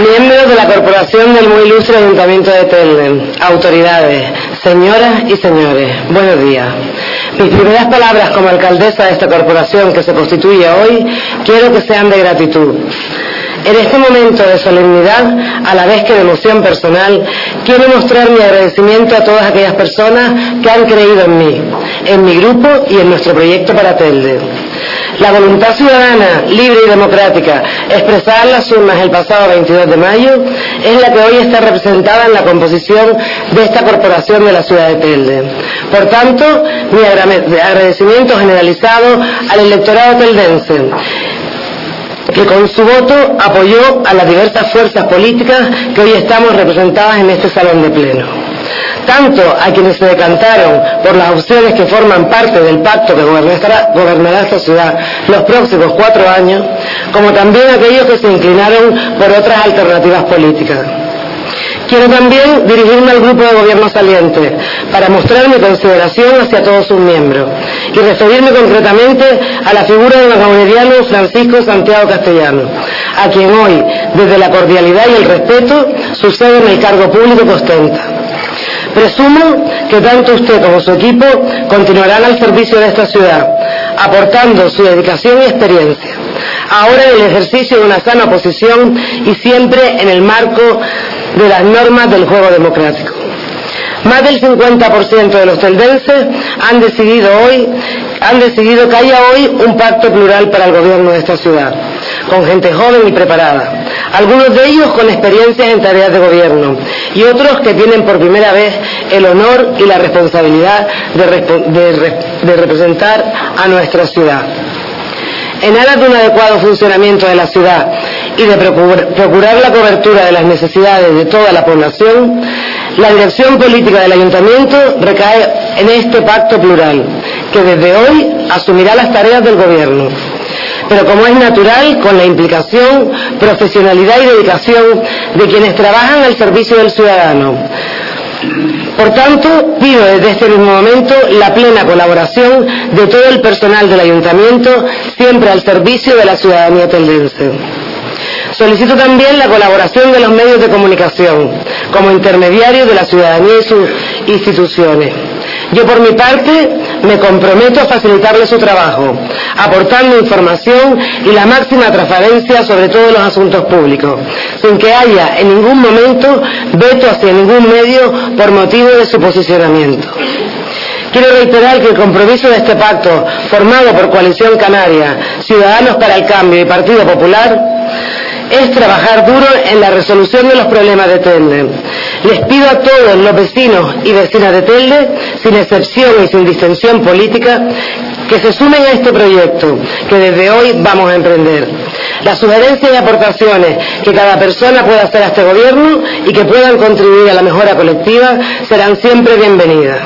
Miembros de la Corporación del Muy Ilustre Ayuntamiento de Telde, autoridades, señoras y señores, buenos días. Mis primeras palabras como alcaldesa de esta corporación que se constituye hoy, quiero que sean de gratitud. En este momento de solemnidad, a la vez que de emoción personal, quiero mostrar mi agradecimiento a todas aquellas personas que han creído en mí, en mi grupo y en nuestro proyecto para Telde. La voluntad ciudadana, libre y democrática, expresada en las urnas el pasado 22 de mayo, es la que hoy está representada en la composición de esta corporación de la ciudad de Telde. Por tanto, mi agradecimiento generalizado al electorado teldense que con su voto apoyó a las diversas fuerzas políticas que hoy estamos representadas en este salón de pleno. Tanto a quienes se decantaron por las opciones que forman parte del pacto que gobernará, esta ciudad los próximos cuatro años, como también a aquellos que se inclinaron por otras alternativas políticas. Quiero también dirigirme al grupo de gobierno saliente para mostrar mi consideración hacia todos sus miembros y referirme concretamente a la figura del gobernador Francisco Santiago Castellano, a quien hoy, desde la cordialidad y el respeto, sucede en el cargo público que ostenta. Presumo que tanto usted como su equipo continuarán al servicio de esta ciudad, aportando su dedicación y experiencia. Ahora en el ejercicio de una sana posición y siempre en el marco de las normas del juego democrático. Más del 50% de los teldenses han decidido hoy, han decidido que haya hoy un pacto plural para el gobierno de esta ciudad, con gente joven y preparada. Algunos de ellos con experiencias en tareas de gobierno y otros que tienen por primera vez el honor y la responsabilidad de representar a nuestra ciudad. En aras de un adecuado funcionamiento de la ciudad y de procurar la cobertura de las necesidades de toda la población, la dirección política del ayuntamiento recae en este pacto plural, que desde hoy asumirá las tareas del gobierno. Pero como es natural, con la implicación, profesionalidad y dedicación de quienes trabajan al servicio del ciudadano por tanto, pido desde este mismo momento la plena colaboración de todo el personal del ayuntamiento, siempre al servicio de la ciudadanía teldense. Solicito también la colaboración de los medios de comunicación como intermediarios de la ciudadanía y sus instituciones. Yo por mi parte me comprometo a facilitarle su trabajo, aportando información y la máxima transparencia sobre todos los asuntos públicos, sin que haya en ningún momento veto hacia ningún medio por motivo de su posicionamiento. Quiero reiterar que el compromiso de este pacto, formado por Coalición Canaria, Ciudadanos para el Cambio y Partido Popular, es trabajar duro en la resolución de los problemas de Telde. Les pido a todos los vecinos y vecinas de Telde, sin excepción y sin distensión política, que se sumen a este proyecto que desde hoy vamos a emprender. Las sugerencias y aportaciones que cada persona pueda hacer a este gobierno y que puedan contribuir a la mejora colectiva serán siempre bienvenidas.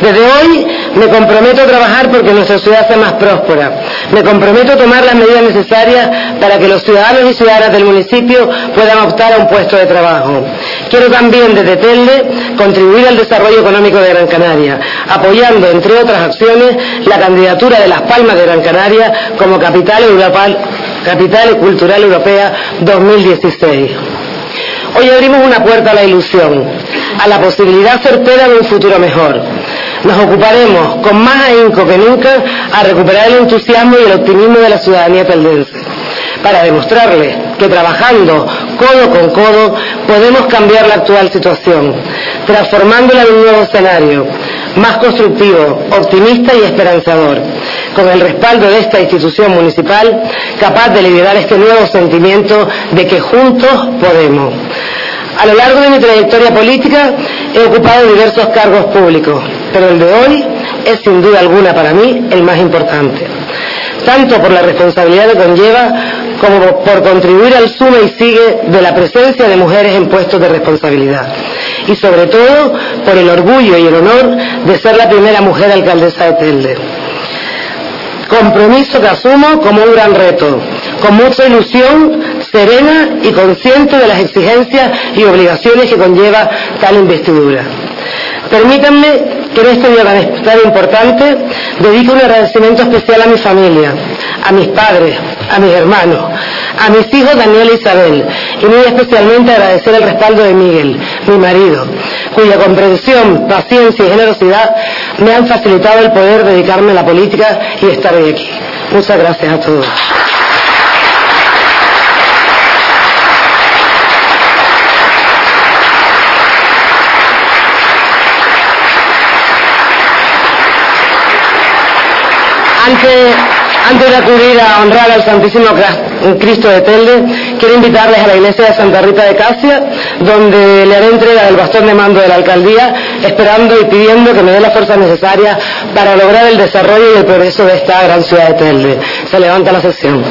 Desde hoy me comprometo a trabajar porque nuestra ciudad sea más próspera. Me comprometo a tomar las medidas necesarias para que los ciudadanos y ciudadanas del municipio puedan optar a un puesto de trabajo. Quiero también desde Telde contribuir al desarrollo económico de Gran Canaria, apoyando, entre otras acciones, la candidatura de Las Palmas de Gran Canaria como capital, cultural europea 2016. Hoy abrimos una puerta a la ilusión, a la posibilidad certera de un futuro mejor. Nos ocuparemos con más ahínco que nunca a recuperar el entusiasmo y el optimismo de la ciudadanía peldense, para demostrarles que trabajando codo con codo podemos cambiar la actual situación, transformándola en un nuevo escenario, más constructivo, optimista y esperanzador, con el respaldo de esta institución municipal capaz de liderar este nuevo sentimiento de que juntos podemos. A lo largo de mi trayectoria política he ocupado diversos cargos públicos, pero el de hoy es sin duda alguna para mí el más importante, tanto por la responsabilidad que conlleva como por contribuir al suma y sigue de la presencia de mujeres en puestos de responsabilidad y sobre todo por el orgullo y el honor de ser la primera mujer alcaldesa de Telde. Compromiso que asumo como un gran reto, con mucha ilusión, serena y consciente de las exigencias y obligaciones que conlleva tal investidura. Permítanme que en este día tan importante dedico un agradecimiento especial a mi familia, a mis padres, a mis hermanos, a mis hijos Daniel e Isabel, y muy especialmente agradecer el respaldo de Miguel, mi marido, cuya comprensión, paciencia y generosidad me han facilitado el poder dedicarme a la política y estar hoy aquí. Muchas gracias a todos. Antes, de acudir a honrar al Santísimo Cristo de Telde, quiero invitarles a la iglesia de Santa Rita de Casia, donde le haré entrega del bastón de mando de la alcaldía, esperando y pidiendo que me dé la fuerza necesaria para lograr el desarrollo y el progreso de esta gran ciudad de Telde. Se levanta la sesión.